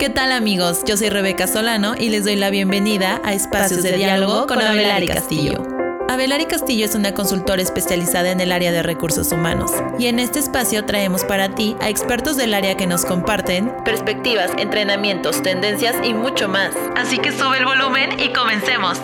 ¿Qué tal amigos? Yo soy Rebeca Solano y les doy la bienvenida a Espacios de Diálogo con Abelari Castillo. Abelari Castillo es una consultora especializada en el área de recursos humanos y en este espacio traemos para ti a expertos del área que nos comparten perspectivas, entrenamientos, tendencias y mucho más. Así que sube el volumen y comencemos.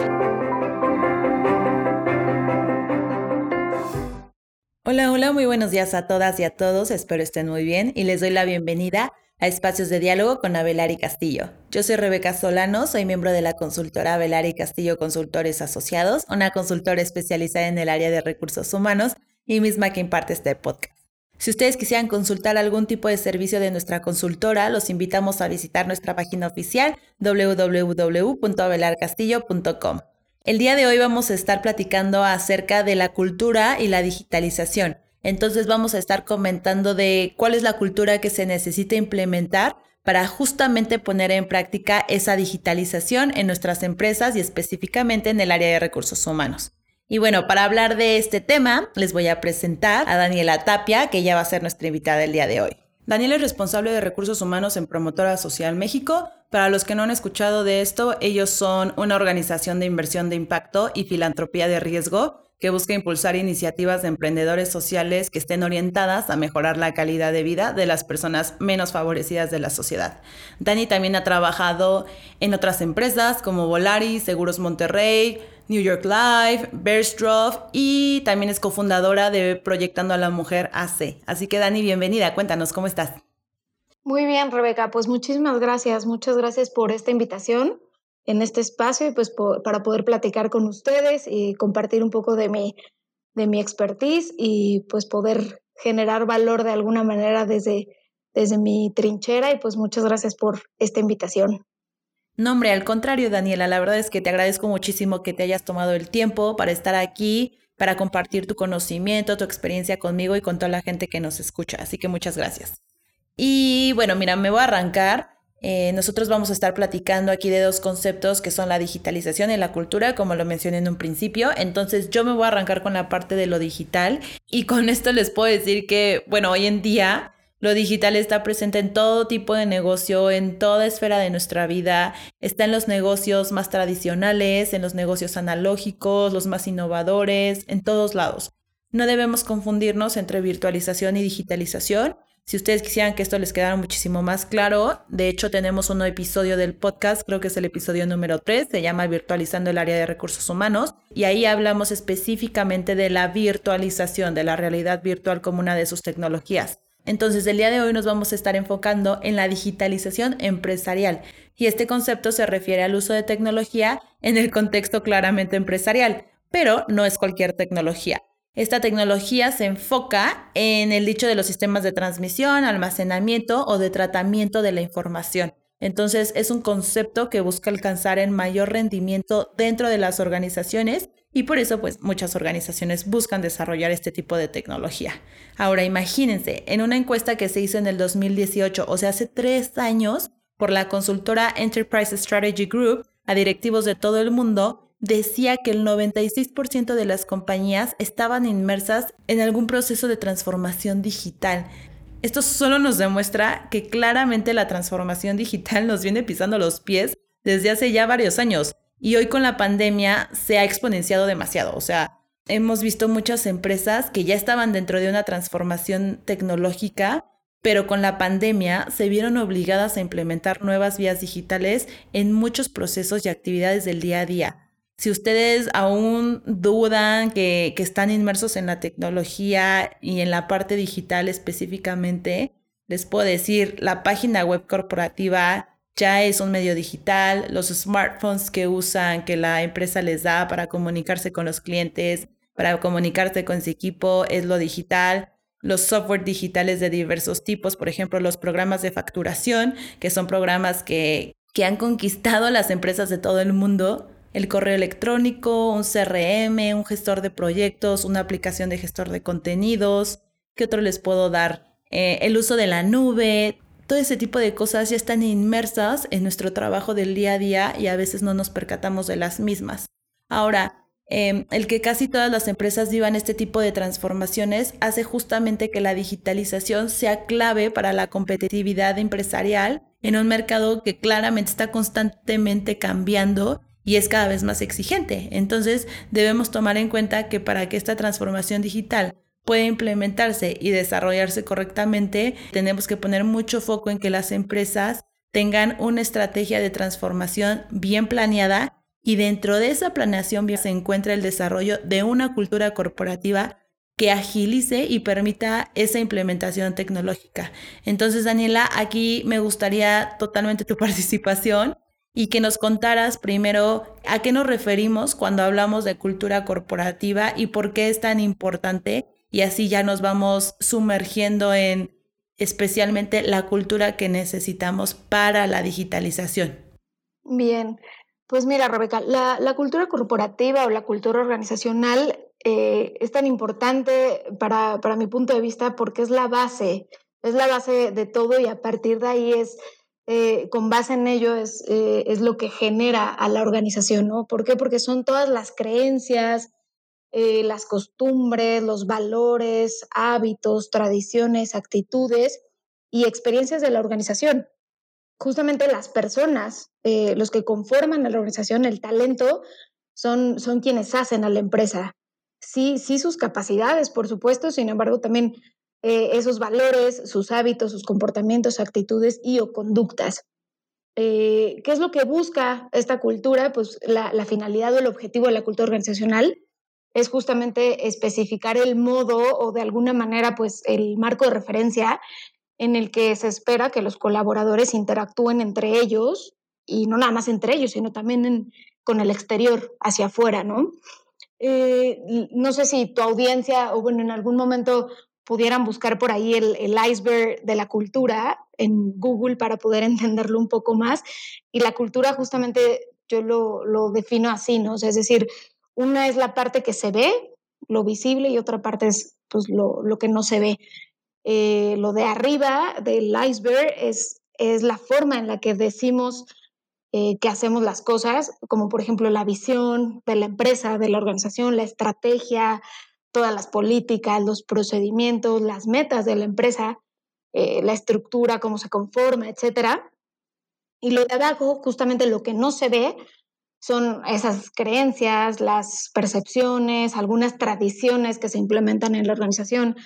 Hola, hola, muy buenos días a todas y a todos, espero estén muy bien y les doy la bienvenida a Espacios de Diálogo con Abelari Castillo. Yo soy Rebeca Solano, soy miembro de la consultora Abelari Castillo Consultores Asociados, una consultora especializada en el área de recursos humanos y misma que imparte este podcast. Si ustedes quisieran consultar algún tipo de servicio de nuestra consultora, los invitamos a visitar nuestra página oficial www.abelarcastillo.com. El día de hoy vamos a estar platicando acerca de la cultura y la digitalización. Entonces vamos a estar comentando de cuál es la cultura que se necesita implementar para justamente poner en práctica esa digitalización en nuestras empresas y específicamente en el área de recursos humanos. Y bueno, para hablar de este tema, les voy a presentar a Daniela Tapia, que ella va a ser nuestra invitada el día de hoy. Daniela es responsable de recursos humanos en Promotora Social México. Para los que no han escuchado de esto, ellos son una organización de inversión de impacto y filantropía de riesgo que busca impulsar iniciativas de emprendedores sociales que estén orientadas a mejorar la calidad de vida de las personas menos favorecidas de la sociedad. Dani también ha trabajado en otras empresas como Volaris, Seguros Monterrey, New York Life, Bearstroff y también es cofundadora de Proyectando a la Mujer AC. Así que Dani, bienvenida, cuéntanos cómo estás. Muy bien, Rebeca, pues muchísimas gracias, muchas gracias por esta invitación en este espacio y pues para poder platicar con ustedes y compartir un poco de mi, de mi expertise y pues poder generar valor de alguna manera desde, desde mi trinchera y pues muchas gracias por esta invitación. No, hombre, al contrario, Daniela, la verdad es que te agradezco muchísimo que te hayas tomado el tiempo para estar aquí, para compartir tu conocimiento, tu experiencia conmigo y con toda la gente que nos escucha. Así que muchas gracias. Y bueno, mira, me voy a arrancar eh, nosotros vamos a estar platicando aquí de dos conceptos que son la digitalización y la cultura, como lo mencioné en un principio. Entonces yo me voy a arrancar con la parte de lo digital y con esto les puedo decir que, bueno, hoy en día lo digital está presente en todo tipo de negocio, en toda esfera de nuestra vida. Está en los negocios más tradicionales, en los negocios analógicos, los más innovadores, en todos lados. No debemos confundirnos entre virtualización y digitalización si ustedes quisieran que esto les quedara muchísimo más claro, de hecho tenemos un episodio del podcast, creo que es el episodio número 3, se llama Virtualizando el área de recursos humanos, y ahí hablamos específicamente de la virtualización, de la realidad virtual como una de sus tecnologías. Entonces, el día de hoy nos vamos a estar enfocando en la digitalización empresarial, y este concepto se refiere al uso de tecnología en el contexto claramente empresarial, pero no es cualquier tecnología. Esta tecnología se enfoca en el dicho de los sistemas de transmisión, almacenamiento o de tratamiento de la información. Entonces es un concepto que busca alcanzar el mayor rendimiento dentro de las organizaciones y por eso pues muchas organizaciones buscan desarrollar este tipo de tecnología. Ahora imagínense, en una encuesta que se hizo en el 2018, o sea, hace tres años, por la consultora Enterprise Strategy Group a directivos de todo el mundo, decía que el 96% de las compañías estaban inmersas en algún proceso de transformación digital. Esto solo nos demuestra que claramente la transformación digital nos viene pisando los pies desde hace ya varios años y hoy con la pandemia se ha exponenciado demasiado. O sea, hemos visto muchas empresas que ya estaban dentro de una transformación tecnológica, pero con la pandemia se vieron obligadas a implementar nuevas vías digitales en muchos procesos y actividades del día a día. Si ustedes aún dudan que, están inmersos en la tecnología y en la parte digital específicamente, les puedo decir, la página web corporativa ya es un medio digital, los smartphones que usan, que la empresa les da para comunicarse con los clientes, para comunicarse con su equipo, es lo digital. Los software digitales de diversos tipos, por ejemplo, los programas de facturación, que son programas que, que han conquistado las empresas de todo el mundo el correo electrónico, un CRM, un gestor de proyectos, una aplicación de gestor de contenidos. ¿Qué otro les puedo dar? Eh, el uso de la nube. Todo ese tipo de cosas ya están inmersas en nuestro trabajo del día a día y a veces no nos percatamos de las mismas. Ahora, em, el que casi todas las empresas vivan este tipo de transformaciones hace justamente que la digitalización sea clave para la competitividad empresarial en un mercado que claramente está constantemente cambiando y es cada vez más exigente. Entonces debemos tomar en cuenta que para que esta transformación digital pueda implementarse y desarrollarse correctamente, tenemos que poner mucho foco en que las empresas tengan una estrategia de transformación bien planeada y dentro de esa planeación se encuentra el desarrollo de una cultura corporativa que agilice y permita esa implementación tecnológica. Entonces, Daniela, aquí me gustaría totalmente tu participación y que nos contaras primero a qué nos referimos cuando hablamos de cultura corporativa y por qué es tan importante y así ya nos vamos sumergiendo en especialmente la cultura que necesitamos para la digitalización. Bien, pues mira, Rebeca, la, la cultura corporativa o la cultura organizacional eh, es tan importante para, para, mi punto de vista porque es la base, es la base de todo y a partir de ahí es, eh, con base en ello es, eh, es lo que genera a la organización, ¿no? ¿Por qué? Porque son todas las creencias, las costumbres, los valores, hábitos, tradiciones, actitudes y experiencias de la organización. Justamente las personas, los que conforman a la organización, el talento, son, son quienes hacen a la empresa sí, sí sus capacidades, por supuesto, sin embargo también eh, esos valores, sus hábitos, sus comportamientos, actitudes y o conductas. Eh, ¿Qué es lo que busca esta cultura? Pues la, la, finalidad o el objetivo de la cultura organizacional es justamente especificar el modo o de alguna manera pues el marco de referencia en el que se espera que los colaboradores interactúen entre ellos y no nada más entre ellos, sino también con el exterior, hacia afuera, ¿no? Eh, no sé si tu audiencia o bueno, en algún momento pudieran buscar por ahí el, iceberg de la cultura en Google para poder entenderlo un poco más. Y la cultura justamente yo lo, lo defino así, ¿no? es decir, una es la parte que se ve, lo visible, y otra parte es pues, lo, lo que no se ve. Eh, lo de arriba del iceberg es, es la forma en la que decimos eh, que hacemos las cosas, como por ejemplo la visión de la empresa, de la organización, la estrategia, todas las políticas, los procedimientos, las metas de la empresa, eh, la estructura, cómo se conforma, etc. Y lo de abajo, justamente lo que no se ve, son esas creencias, las percepciones, algunas tradiciones que se implementan en la organización,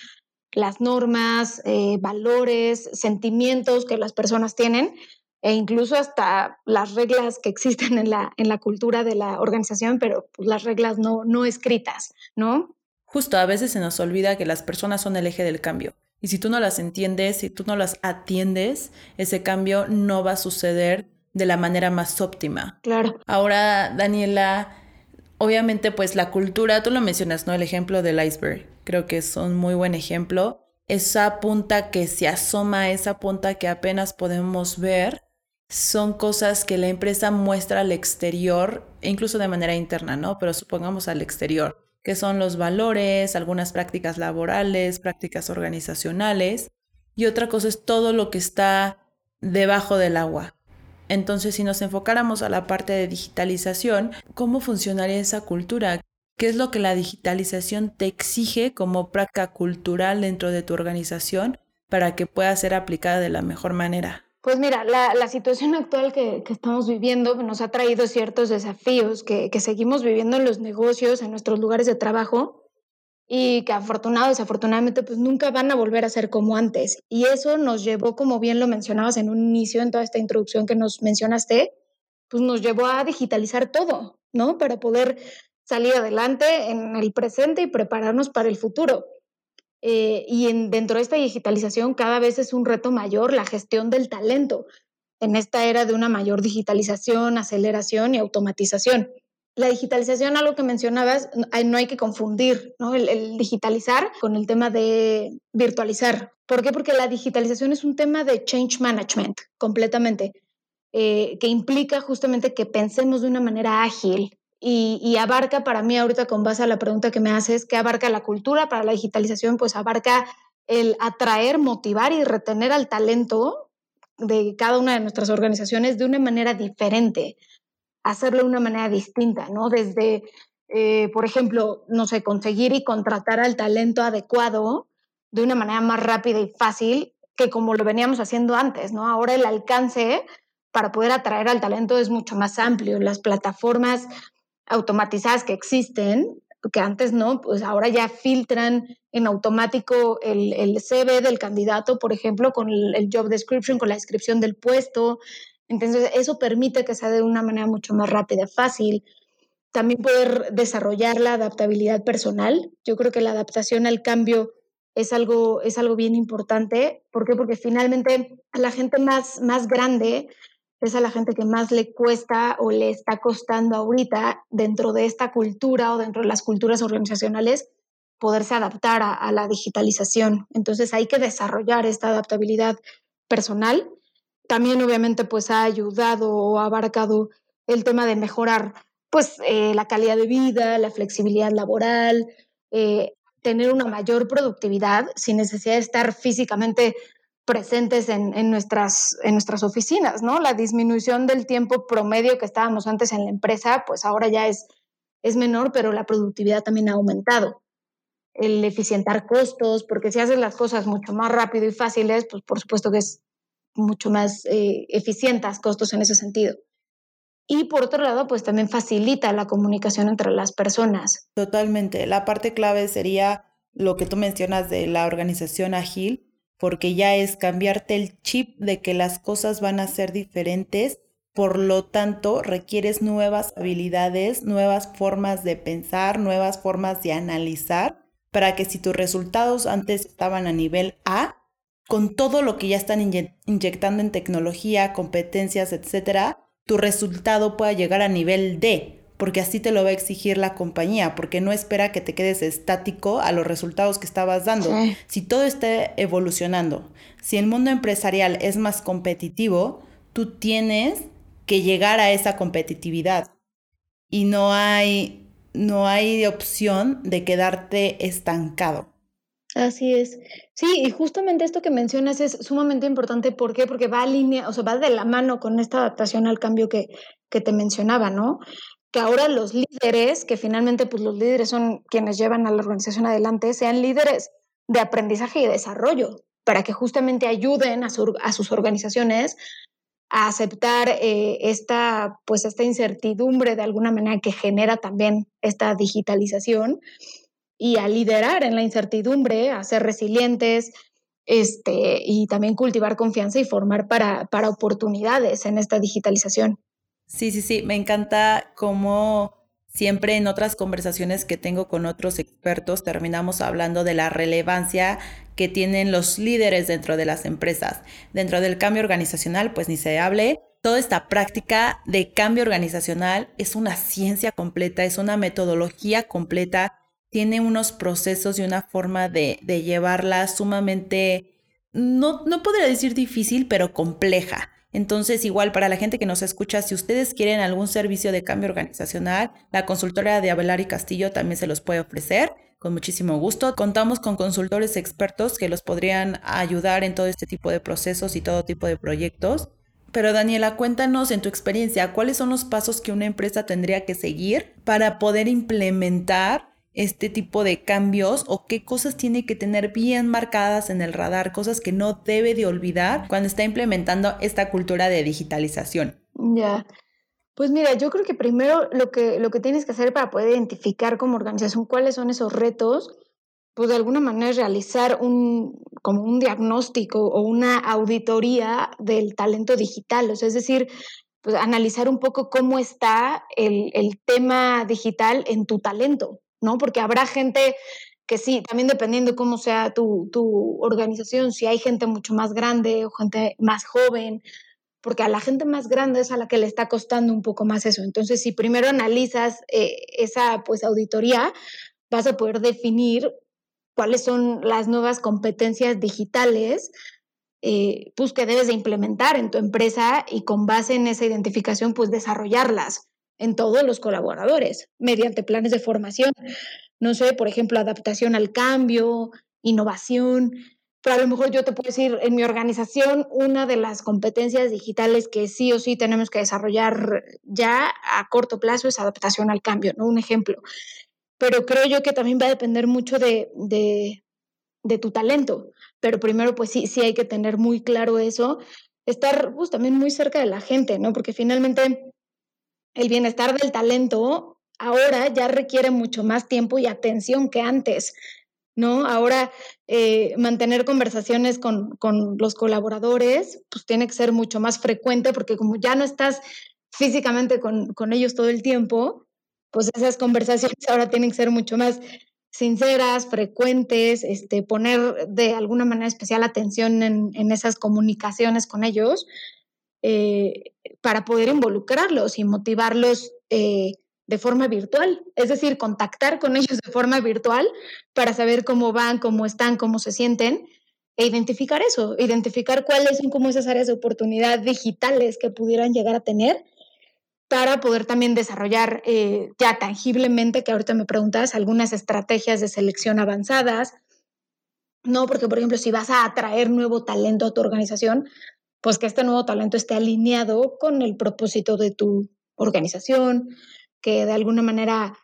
las normas, eh, valores, sentimientos que las personas tienen e incluso hasta las reglas que existen en la, en la cultura de la organización, pero pues, las reglas no, no escritas, ¿no? Justo, a veces se nos olvida que las personas son el eje del cambio. Y si tú no las entiendes, si tú no las atiendes, ese cambio no va a suceder de la manera más óptima. Claro. Ahora, Daniela, obviamente pues la cultura, tú lo mencionas, ¿no? El ejemplo del iceberg, creo que es un muy buen ejemplo. Esa punta que se asoma, esa punta que apenas podemos ver, son cosas que la empresa muestra al exterior, e incluso de manera interna, ¿no? Pero supongamos al exterior, que son los valores, algunas prácticas laborales, prácticas organizacionales, y otra cosa es todo lo que está debajo del agua. Entonces, si nos enfocáramos a la parte de digitalización, ¿cómo funcionaría esa cultura? ¿Qué es lo que la digitalización te exige como práctica cultural dentro de tu organización para que pueda ser aplicada de la mejor manera? Pues mira, la, situación actual que, estamos viviendo nos ha traído ciertos desafíos que, seguimos viviendo en los negocios, en nuestros lugares de trabajo y que afortunado desafortunadamente pues nunca van a volver a ser como antes. Y eso nos llevó, como bien lo mencionabas en un inicio, en toda esta introducción que nos mencionaste, pues nos llevó a digitalizar todo, ¿no? Para poder salir adelante en el presente y prepararnos para el futuro. Eh, y en, dentro de esta digitalización cada vez es un reto mayor la gestión del talento en esta era de una mayor digitalización, aceleración y automatización. La digitalización, algo que mencionabas, no hay que confundir el, digitalizar con el tema de virtualizar. ¿Por qué? Porque la digitalización es un tema de change management completamente, eh, que implica justamente que pensemos de una manera ágil, y, abarca para mí ahorita con base a la pregunta que me haces, ¿qué abarca la cultura para la digitalización? Pues abarca el atraer, motivar y retener al talento de cada una de nuestras organizaciones de una manera diferente, hacerlo de una manera distinta, ¿no? Desde, eh, por ejemplo, no sé, conseguir y contratar al talento adecuado de una manera más rápida y fácil que como lo veníamos haciendo antes, ¿no? Ahora el alcance para poder atraer al talento es mucho más amplio. Las plataformas automatizadas que existen, que antes no, pues ahora ya filtran en automático el, el CV del candidato, por ejemplo, con el, el, job description, con la descripción del puesto. Entonces, eso permite que sea de una manera mucho más rápida, fácil. También poder desarrollar la adaptabilidad personal. Yo creo que la adaptación al cambio es algo, es algo bien importante. ¿Por qué? Porque finalmente a la gente más, más grande es a la gente que más le cuesta o le está costando ahorita dentro de esta cultura o dentro de las culturas organizacionales poderse adaptar a, a la digitalización. Entonces hay que desarrollar esta adaptabilidad personal. También obviamente pues ha ayudado o ha abarcado el tema de mejorar pues eh, la calidad de vida, la flexibilidad laboral, eh, tener una mayor productividad sin necesidad de estar físicamente presentes en, en, nuestras, en nuestras oficinas, ¿no? La disminución del tiempo promedio que estábamos antes en la empresa, pues ahora ya es, es menor, pero la productividad también ha aumentado. El eficientar costos, porque si haces las cosas mucho más rápido y fáciles, pues por supuesto que es mucho más eh, eficientas costos en ese sentido. Y por otro lado, pues también facilita la comunicación entre las personas. Totalmente. La parte clave sería lo que tú mencionas de la organización ágil, porque ya es cambiarte el chip de que las cosas van a ser diferentes, por lo tanto requieres nuevas habilidades, nuevas formas de pensar, nuevas formas de analizar, para que si tus resultados antes estaban a nivel A, con todo lo que ya están inyectando en tecnología, competencias, etcétera, tu resultado pueda llegar a nivel D, porque así te lo va a exigir la compañía, porque no espera que te quedes estático a los resultados que estabas dando. Sí. Si todo está evolucionando, si el mundo empresarial es más competitivo, tú tienes que llegar a esa competitividad y no hay no hay opción de quedarte estancado. Así es. Sí, y justamente esto que mencionas es sumamente importante. ¿Por qué? Porque va a línea, o sea, va de la mano con esta adaptación al cambio que, que te mencionaba, ¿no? que ahora los líderes, que finalmente pues los líderes son quienes llevan a la organización adelante, sean líderes de aprendizaje y desarrollo, para que justamente ayuden a, su, a sus organizaciones a aceptar eh, esta, pues esta incertidumbre de alguna manera que genera también esta digitalización y a liderar en la incertidumbre, a ser resilientes, este, y también cultivar confianza y formar para, para oportunidades en esta digitalización. Sí, sí, sí, me encanta cómo siempre en otras conversaciones que tengo con otros expertos terminamos hablando de la relevancia que tienen los líderes dentro de las empresas. Dentro del cambio organizacional, pues ni se hable. Toda esta práctica de cambio organizacional es una ciencia completa, es una metodología completa, tiene unos procesos y una forma de, de llevarla sumamente, no, no podría decir difícil, pero compleja. Entonces, igual para la gente que nos escucha, si ustedes quieren algún servicio de cambio organizacional, la consultora de Abelar y Castillo también se los puede ofrecer con muchísimo gusto. Contamos con consultores expertos que los podrían ayudar en todo este tipo de procesos y todo tipo de proyectos. Pero Daniela, cuéntanos en tu experiencia, ¿cuáles son los pasos que una empresa tendría que seguir para poder implementar este tipo de cambios o qué cosas tiene que tener bien marcadas en el radar, cosas que no debe de olvidar cuando está implementando esta cultura de digitalización. Ya. Pues mira, yo creo que primero lo que, lo que tienes que hacer para poder identificar como organización cuáles son esos retos, pues de alguna manera realizar un, como un diagnóstico o una auditoría del talento digital, o sea, es decir, pues analizar un poco cómo está el, el tema digital en tu talento, ¿no? Porque habrá gente que sí, también dependiendo cómo sea tu, tu, organización, si hay gente mucho más grande o gente más joven, porque a la gente más grande es a la que le está costando un poco más eso. Entonces, si primero analizas eh, esa pues auditoría, vas a poder definir cuáles son las nuevas competencias digitales eh, pues que debes de implementar en tu empresa y con base en esa identificación pues desarrollarlas en todos los colaboradores mediante planes de formación. No sé, por ejemplo, adaptación al cambio, innovación. Pero a lo mejor yo te puedo decir, en mi organización, una de las competencias digitales que sí o sí tenemos que desarrollar ya a corto plazo es adaptación al cambio, ¿no? Un ejemplo. Pero creo yo que también va a depender mucho de, de tu talento. Pero primero, pues sí, sí hay que tener muy claro eso, estar pues, también muy cerca de la gente, ¿no? Porque finalmente el bienestar del talento ahora ya requiere mucho más tiempo y atención que antes. ¿no? Ahora, eh, mantener conversaciones con, con, los colaboradores, pues tiene que ser mucho más frecuente porque como ya no estás físicamente con, con ellos todo el tiempo, pues esas conversaciones ahora tienen que ser mucho más sinceras, frecuentes, este, poner de alguna manera especial atención en, en esas comunicaciones con ellos eh, para poder involucrarlos y motivarlos eh, de forma virtual, es decir, contactar con ellos de forma virtual para saber cómo van, cómo están, cómo se sienten e identificar eso, identificar cuáles son como esas áreas de oportunidad digitales que pudieran llegar a tener para poder también desarrollar eh, ya tangiblemente, que ahorita me preguntas, algunas estrategias de selección avanzadas, ¿no? Porque, por ejemplo, si vas a atraer nuevo talento a tu organización, pues que este nuevo talento esté alineado con el propósito de tu organización, que de alguna manera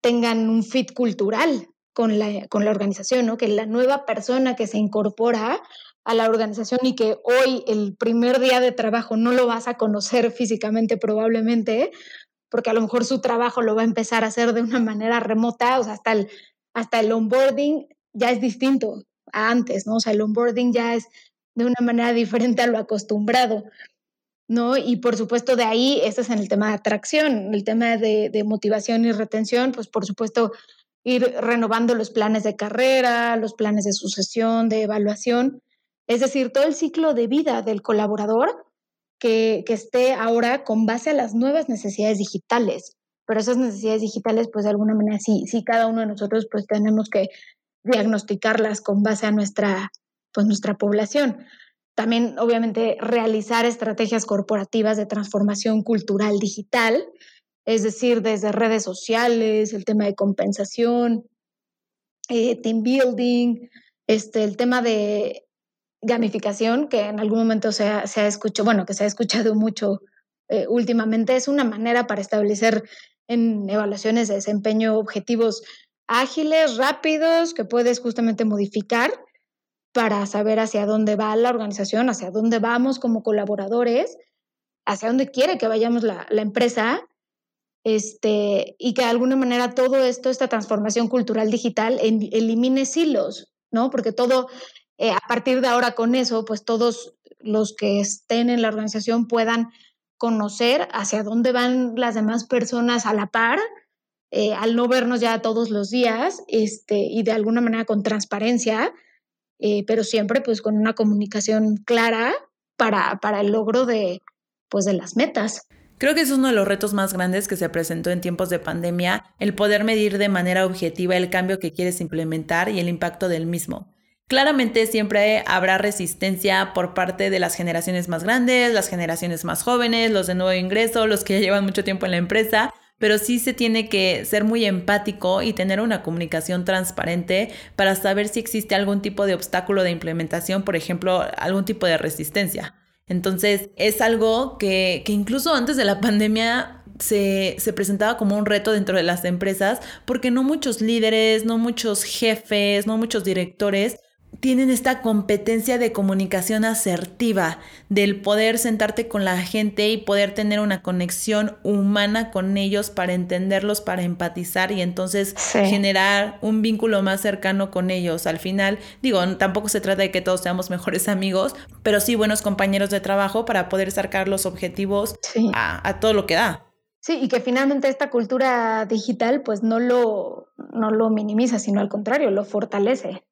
tengan un fit cultural con la, con la organización, ¿no? Que la nueva persona que se incorpora a la organización y que hoy el primer día de trabajo no lo vas a conocer físicamente probablemente, porque a lo mejor su trabajo lo va a empezar a hacer de una manera remota, o sea, hasta el, hasta el onboarding ya es distinto a antes, ¿no? O sea, el onboarding ya es de una manera diferente a lo acostumbrado. ¿no? Y por supuesto de ahí, este es en el tema de atracción, el tema de, de, motivación y retención, pues por supuesto ir renovando los planes de carrera, los planes de sucesión, de evaluación, es decir, todo el ciclo de vida del colaborador que, que esté ahora con base a las nuevas necesidades digitales. Pero esas necesidades digitales, pues de alguna manera sí, sí cada uno de nosotros pues tenemos que diagnosticarlas con base a nuestra, pues nuestra población. También, obviamente, realizar estrategias corporativas de transformación cultural digital, es decir, desde redes sociales, el tema de compensación, eh, team building, este, el tema de gamificación, que en algún momento se ha, se ha escuchado, bueno, que se ha escuchado mucho eh, últimamente, es una manera para establecer en evaluaciones de desempeño objetivos ágiles, rápidos, que puedes justamente modificar para saber hacia dónde va la organización, hacia dónde vamos como colaboradores, hacia dónde quiere que vayamos la, la empresa, este, y que de alguna manera todo esto, esta transformación cultural digital, en, elimine silos, ¿no? Porque todo, eh, a partir de ahora con eso, pues todos los que estén en la organización puedan conocer hacia dónde van las demás personas a la par, eh, al no vernos ya todos los días, este, y de alguna manera con transparencia, eh, pero siempre pues con una comunicación clara para, para el logro de, pues, de las metas. Creo que es uno de los retos más grandes que se presentó en tiempos de pandemia, el poder medir de manera objetiva el cambio que quieres implementar y el impacto del mismo. Claramente siempre habrá resistencia por parte de las generaciones más grandes, las generaciones más jóvenes, los de nuevo ingreso, los que ya llevan mucho tiempo en la empresa, pero sí se tiene que ser muy empático y tener una comunicación transparente para saber si existe algún tipo de obstáculo de implementación, por ejemplo, algún tipo de resistencia. Entonces, es algo que, que incluso antes de la pandemia se, se, presentaba como un reto dentro de las empresas porque no muchos líderes, no muchos jefes, no muchos directores tienen esta competencia de comunicación asertiva, del poder sentarte con la gente y poder tener una conexión humana con ellos para entenderlos, para empatizar y entonces generar un vínculo más cercano con ellos. Al final, digo, tampoco se trata de que todos seamos mejores amigos, pero sí buenos compañeros de trabajo para poder sacar los objetivos a, a todo lo que da. Sí, y que finalmente esta cultura digital pues no lo, no lo minimiza, sino al contrario, lo fortalece.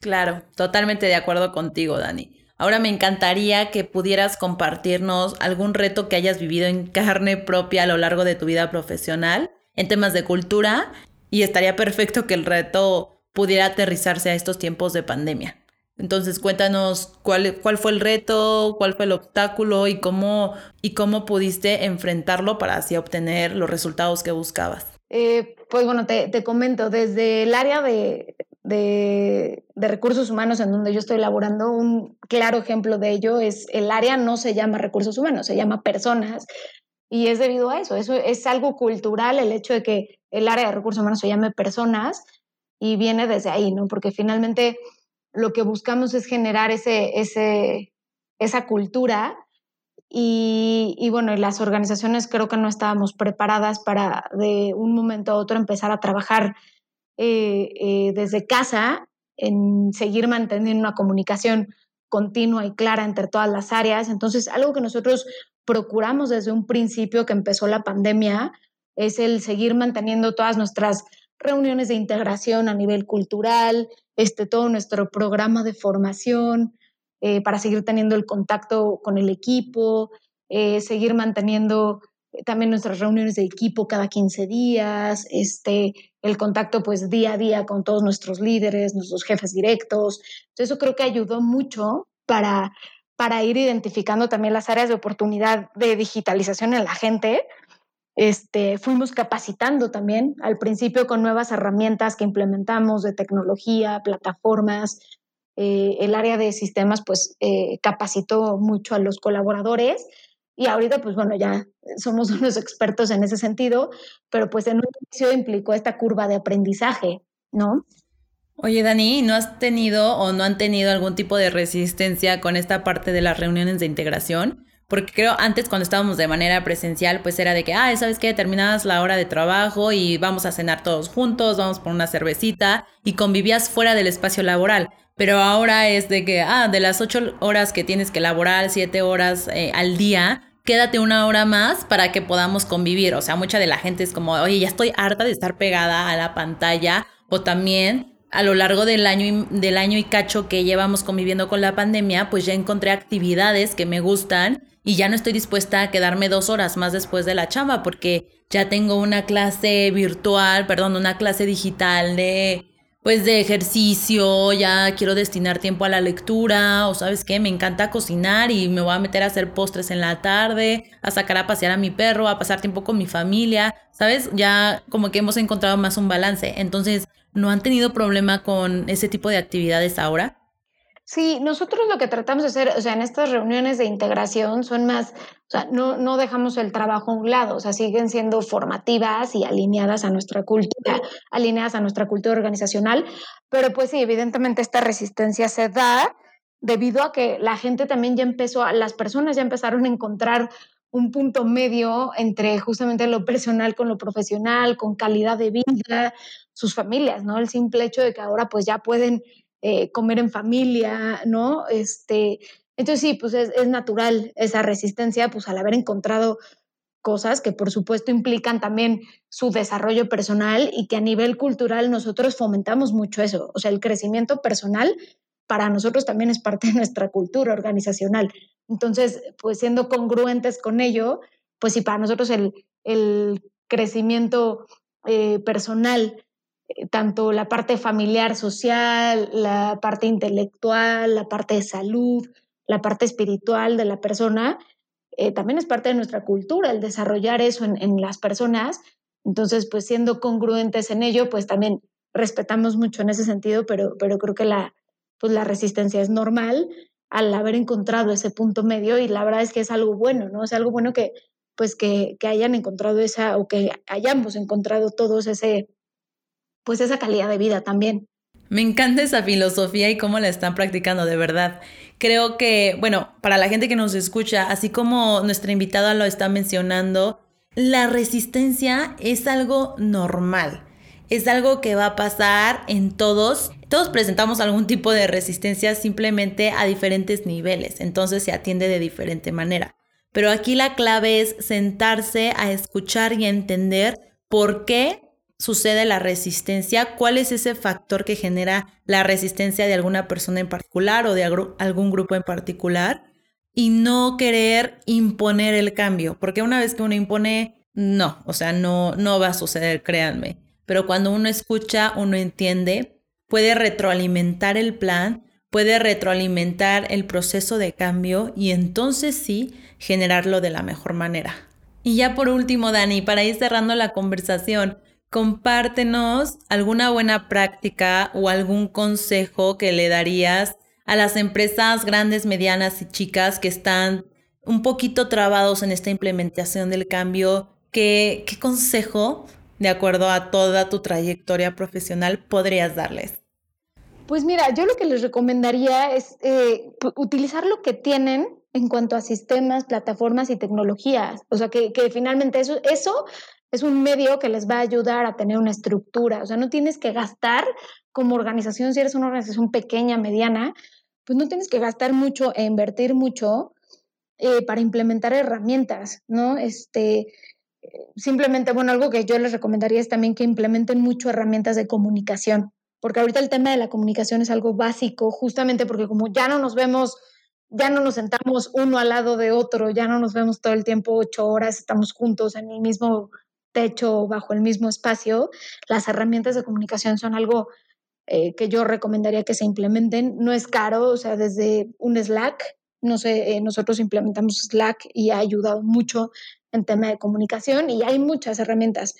Claro, totalmente de acuerdo contigo, Dani. Ahora me encantaría que pudieras compartirnos algún reto que hayas vivido en carne propia a lo largo de tu vida profesional en temas de cultura y estaría perfecto que el reto pudiera aterrizarse a estos tiempos de pandemia. Entonces cuéntanos cuál, cuál fue el reto, cuál fue el obstáculo y cómo, y cómo pudiste enfrentarlo para así obtener los resultados que buscabas. Eh, pues bueno, te, te, comento, desde el área de, de, recursos humanos en donde yo estoy elaborando, un claro ejemplo de ello es el área no se llama recursos humanos, se llama personas. Y es debido a eso, eso es algo cultural el hecho de que el área de recursos humanos se llame personas y viene desde ahí, ¿no? Porque finalmente lo que buscamos es generar ese, ese, esa cultura y, y, bueno, las organizaciones creo que no estábamos preparadas para de un momento a otro empezar a trabajar eh, eh, desde casa en seguir manteniendo una comunicación continua y clara entre todas las áreas. Entonces, algo que nosotros procuramos desde un principio que empezó la pandemia es el seguir manteniendo todas nuestras reuniones de integración a nivel cultural, este, todo nuestro programa de formación, eh, para seguir teniendo el contacto con el equipo, seguir manteniendo también nuestras reuniones de equipo cada 15 días, este, el contacto pues día a día con todos nuestros líderes, nuestros jefes directos. Eso creo que ayudó mucho para, para ir identificando también las áreas de oportunidad de digitalización en la gente. Este, fuimos capacitando también al principio con nuevas herramientas que implementamos de tecnología, plataformas, eh, el área de sistemas pues eh, capacitó mucho a los colaboradores y ahorita pues bueno, ya somos unos expertos en ese sentido, pero pues en un inicio implicó esta curva de aprendizaje, ¿no? Oye, Dani, ¿no has tenido o no han tenido algún tipo de resistencia con esta parte de las reuniones de integración? Porque creo antes cuando estábamos de manera presencial, pues era de que, ah, ¿sabes qué? Terminabas la hora de trabajo y vamos a cenar todos juntos, vamos por una cervecita y convivías fuera del espacio laboral. Pero ahora es de que, ah, de las ocho horas que tienes que laborar, siete horas eh, al día, quédate una hora más para que podamos convivir. O sea, mucha de la gente es como, oye, ya estoy harta de estar pegada a la pantalla. O también a lo largo del año, y, del año y cacho que llevamos conviviendo con la pandemia, pues ya encontré actividades que me gustan y ya no estoy dispuesta a quedarme dos horas más después de la chamba porque ya tengo una clase virtual, perdón, una clase digital de pues de ejercicio, ya quiero destinar tiempo a la lectura, o sabes qué, me encanta cocinar y me voy a meter a hacer postres en la tarde, a sacar a pasear a mi perro, a pasar tiempo con mi familia, ¿sabes? Ya como que hemos encontrado más un balance. Entonces, ¿no han tenido problema con ese tipo de actividades ahora? Sí, nosotros lo que tratamos de hacer, o sea, en estas reuniones de integración son más, o sea, no, no dejamos el trabajo a un lado, o sea, siguen siendo formativas y alineadas a nuestra cultura, alineadas a nuestra cultura organizacional, pero pues sí, evidentemente esta resistencia se da debido a que la gente también ya empezó, las personas ya empezaron a encontrar un punto medio entre justamente lo personal con lo profesional, con calidad de vida, sus familias, ¿no? El simple hecho de que ahora pues ya pueden eh, comer en familia, ¿no? Este, entonces sí, pues es, natural esa resistencia, pues al haber encontrado cosas que por supuesto implican también su desarrollo personal y que a nivel cultural nosotros fomentamos mucho eso. O sea, el crecimiento personal para nosotros también es parte de nuestra cultura organizacional. Entonces, pues siendo congruentes con ello, pues sí, para nosotros el, el crecimiento eh, personal tanto la parte familiar, social, la parte intelectual, la parte de salud, la parte espiritual de la persona, eh, también es parte de nuestra cultura, el desarrollar eso en, las personas. Entonces, pues siendo congruentes en ello, pues también respetamos mucho en ese sentido, pero, pero creo que la, pues la resistencia es normal al haber encontrado ese punto medio y la verdad es que es algo bueno, ¿no? Es algo bueno que, pues que, que hayan encontrado esa, o que hayamos encontrado todos ese, pues esa calidad de vida también. Me encanta esa filosofía y cómo la están practicando, de verdad. Creo que, bueno, para la gente que nos escucha, así como nuestra invitada lo está mencionando, la resistencia es algo normal. Es algo que va a pasar en todos. Todos presentamos algún tipo de resistencia simplemente a diferentes niveles, entonces se atiende de diferente manera. Pero aquí la clave es sentarse a escuchar y a entender por qué sucede la resistencia, cuál es ese factor que genera la resistencia de alguna persona en particular o de algún grupo en particular y no querer imponer el cambio, porque una vez que uno impone, no, o sea, no, no va a suceder, créanme. Pero cuando uno escucha, uno entiende, puede retroalimentar el plan, puede retroalimentar el proceso de cambio y entonces sí generarlo de la mejor manera. Y ya por último, Dani, para ir cerrando la conversación, compártenos alguna buena práctica o algún consejo que le darías a las empresas grandes, medianas y chicas que están un poquito trabados en esta implementación del cambio. ¿Qué, qué consejo, de acuerdo a toda tu trayectoria profesional, podrías darles? Pues mira, yo lo que les recomendaría es eh, utilizar lo que tienen en cuanto a sistemas, plataformas y tecnologías. O sea, que, que finalmente eso, eso es un medio que les va a ayudar a tener una estructura. O sea, no tienes que gastar como organización, si eres una organización pequeña, mediana, pues no tienes que gastar mucho e invertir mucho eh, para implementar herramientas, ¿no? Este, simplemente, bueno, algo que yo les recomendaría es también que implementen mucho herramientas de comunicación, porque ahorita el tema de la comunicación es algo básico, justamente porque como ya no nos vemos ya no nos sentamos uno al lado de otro, ya no nos vemos todo el tiempo ocho horas, estamos juntos en el mismo techo, bajo el mismo espacio, las herramientas de comunicación son algo eh, que yo recomendaría que se implementen. No es caro, o sea, desde un Slack, no sé, eh, nosotros implementamos Slack y ha ayudado mucho en tema de comunicación y hay muchas herramientas.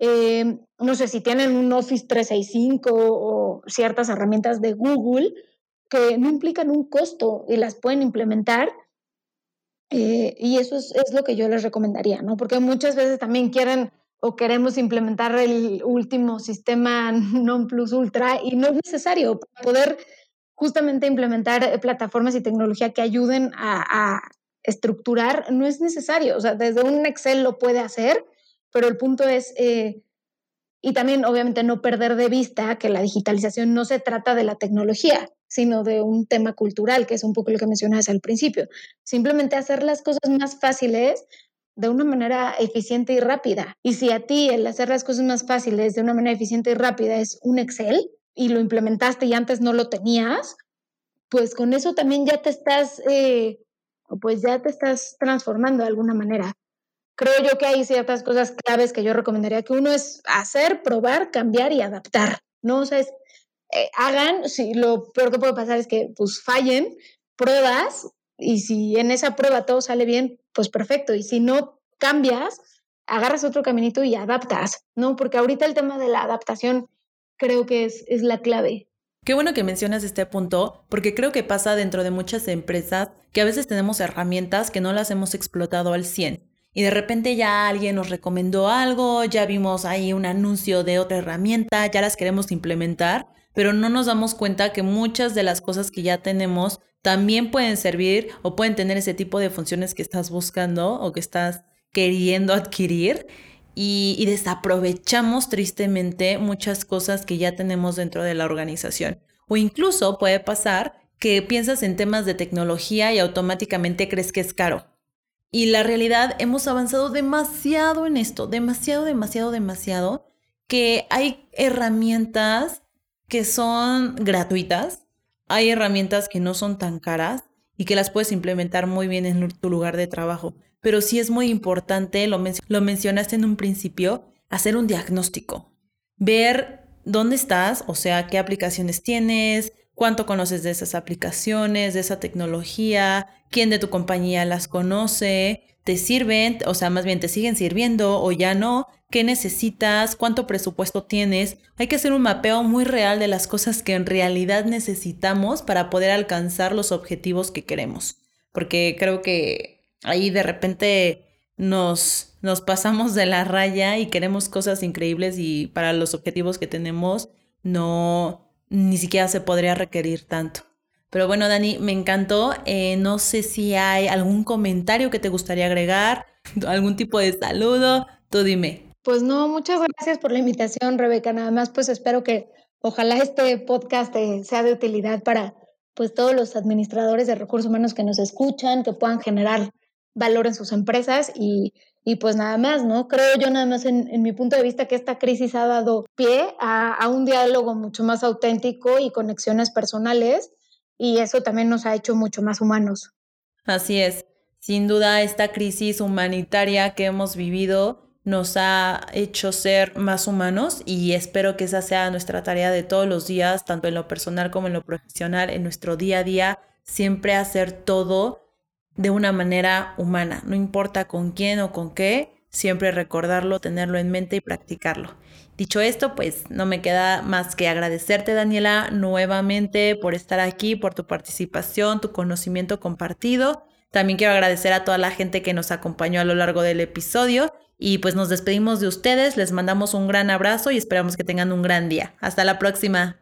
Eh, no sé si tienen un Office 365 o ciertas herramientas de Google, que no implican un costo y las pueden implementar. Eh, y eso es, lo que yo les recomendaría, ¿no? Porque muchas veces también quieren o queremos implementar el último sistema non plus ultra y no es necesario para poder justamente implementar plataformas y tecnología que ayuden a, a estructurar, no es necesario. O sea, desde un Excel lo puede hacer, pero el punto es eh, y también, obviamente, no perder de vista que la digitalización no se trata de la tecnología, sino de un tema cultural, que es un poco lo que mencionabas al principio. Simplemente hacer las cosas más fáciles de una manera eficiente y rápida. Y si a ti el hacer las cosas más fáciles de una manera eficiente y rápida es un Excel y lo implementaste y antes no lo tenías, pues con eso también ya te estás, eh, pues ya te estás transformando de alguna manera creo yo que hay ciertas cosas claves que yo recomendaría que uno es hacer, probar, cambiar y adaptar, ¿no? O es, eh, hagan, si lo peor que puede pasar es que pues fallen, pruebas y si en esa prueba todo sale bien, pues perfecto. Y si no cambias, agarras otro caminito y adaptas, ¿no? Porque ahorita el tema de la adaptación creo que es, es la clave. Qué bueno que mencionas este punto, porque creo que pasa dentro de muchas empresas que a veces tenemos herramientas que no las hemos explotado al 100 y de repente ya alguien nos recomendó algo, ya vimos ahí un anuncio de otra herramienta, ya las queremos implementar, pero no nos damos cuenta que muchas de las cosas que ya tenemos también pueden servir o pueden tener ese tipo de funciones que estás buscando o que estás queriendo adquirir y, desaprovechamos tristemente muchas cosas que ya tenemos dentro de la organización. O incluso puede pasar que piensas en temas de tecnología y automáticamente crees que es caro y la realidad, hemos avanzado demasiado en esto, demasiado, demasiado, demasiado, que hay herramientas que son gratuitas, hay herramientas que no son tan caras y que las puedes implementar muy bien en tu lugar de trabajo. Pero sí es muy importante, lo, mencionaste en un principio, hacer un diagnóstico, ver dónde estás, o sea, qué aplicaciones tienes, cuánto conoces de esas aplicaciones, de esa tecnología, quién de tu compañía las conoce, te sirven, o sea, más bien te siguen sirviendo o ya no, qué necesitas, cuánto presupuesto tienes. Hay que hacer un mapeo muy real de las cosas que en realidad necesitamos para poder alcanzar los objetivos que queremos. Porque creo que ahí de repente nos, nos pasamos de la raya y queremos cosas increíbles y para los objetivos que tenemos no, ni siquiera se podría requerir tanto. Pero bueno, Dani, me encantó. Eh, no sé si hay algún comentario que te gustaría agregar, algún tipo de saludo. Tú dime. Pues no, muchas gracias por la invitación, Rebeca. Nada más, pues espero que ojalá este podcast eh, sea de utilidad para pues todos los administradores de recursos humanos que nos escuchan, que puedan generar valor en sus empresas y y pues nada más, ¿no? Creo yo nada más en, mi punto de vista que esta crisis ha dado pie a, un diálogo mucho más auténtico y conexiones personales y eso también nos ha hecho mucho más humanos. Así es. Sin duda, esta crisis humanitaria que hemos vivido nos ha hecho ser más humanos y espero que esa sea nuestra tarea de todos los días, tanto en lo personal como en lo profesional, en nuestro día a día, siempre hacer todo de una manera humana, no importa con quién o con qué, siempre recordarlo, tenerlo en mente y practicarlo. Dicho esto, pues no me queda más que agradecerte, Daniela, nuevamente por estar aquí, por tu participación, tu conocimiento compartido. También quiero agradecer a toda la gente que nos acompañó a lo largo del episodio y pues nos despedimos de ustedes, les mandamos un gran abrazo y esperamos que tengan un gran día. Hasta la próxima.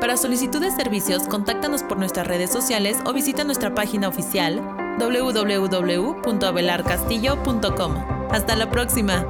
Para solicitud de servicios, contáctanos por nuestras redes sociales o visita nuestra página oficial www.abelarcastillo.com. Hasta la próxima.